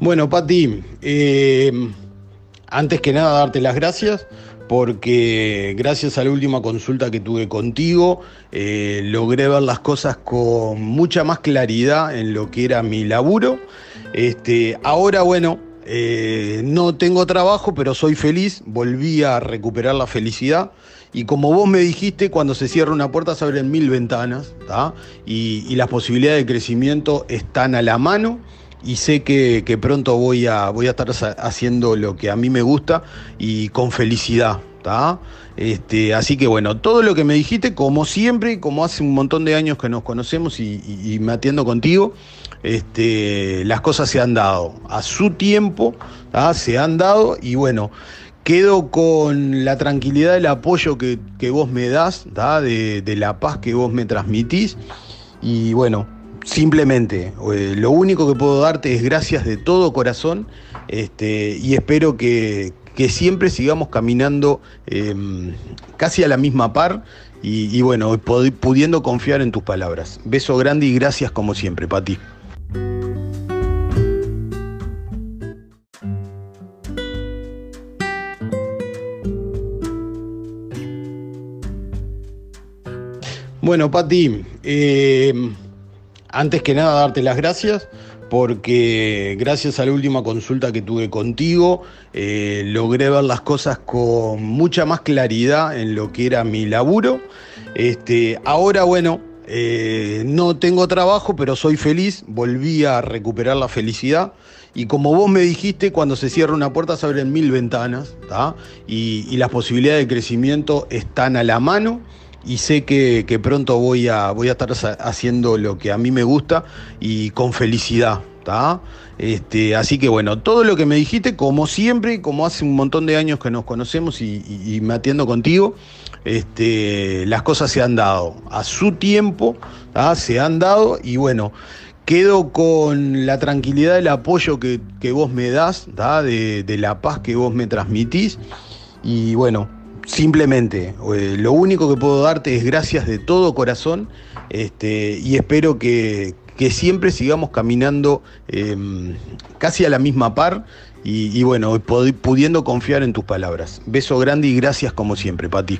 Bueno, Pati, eh, antes que nada darte las gracias porque gracias a la última consulta que tuve contigo eh, logré ver las cosas con mucha más claridad en lo que era mi laburo. Este, ahora, bueno, eh, no tengo trabajo, pero soy feliz, volví a recuperar la felicidad. Y como vos me dijiste, cuando se cierra una puerta se abren mil ventanas, y, y las posibilidades de crecimiento están a la mano y sé que, que, pronto voy a, voy a estar haciendo lo que a mí me gusta y con felicidad. Este, así que bueno, todo lo que me dijiste, como siempre, como hace un montón de años que nos conocemos y, me atiendo contigo, este, las cosas se han dado. A su tiempo, se han dado y bueno, quedo con la tranquilidad, el apoyo que, que vos me das, de, de la paz que vos me transmitís y bueno, simplemente, eh, lo único que puedo darte es gracias de todo corazón este, y espero que, que, siempre sigamos caminando eh, casi a la misma par y, bueno, pudiendo confiar en tus palabras. Beso grande y gracias como siempre, Pati. Bueno, Pati, eh, antes que nada darte las gracias porque gracias a la última consulta que tuve contigo eh, logré ver las cosas con mucha más claridad en lo que era mi laburo. Este, ahora, bueno, eh, no tengo trabajo, pero soy feliz, volví a recuperar la felicidad. Y como vos me dijiste, cuando se cierra una puerta se abren mil ventanas, y, y las posibilidades de crecimiento están a la mano y sé que, que, pronto voy a, voy a estar haciendo lo que a mí me gusta y con felicidad. Este, así que bueno, todo lo que me dijiste, como siempre, como hace un montón de años que nos conocemos y, me atiendo contigo, este, las cosas se han dado. A su tiempo, se han dado y bueno, quedo con la tranquilidad, el apoyo que, que vos me das, de la paz que vos me transmitís y bueno, simplemente, eh, lo único que puedo darte es gracias de todo corazón este, y espero que, que, siempre sigamos caminando eh, casi a la misma par y, y bueno, pudiendo confiar en tus palabras. Beso grande y gracias como siempre, Pati.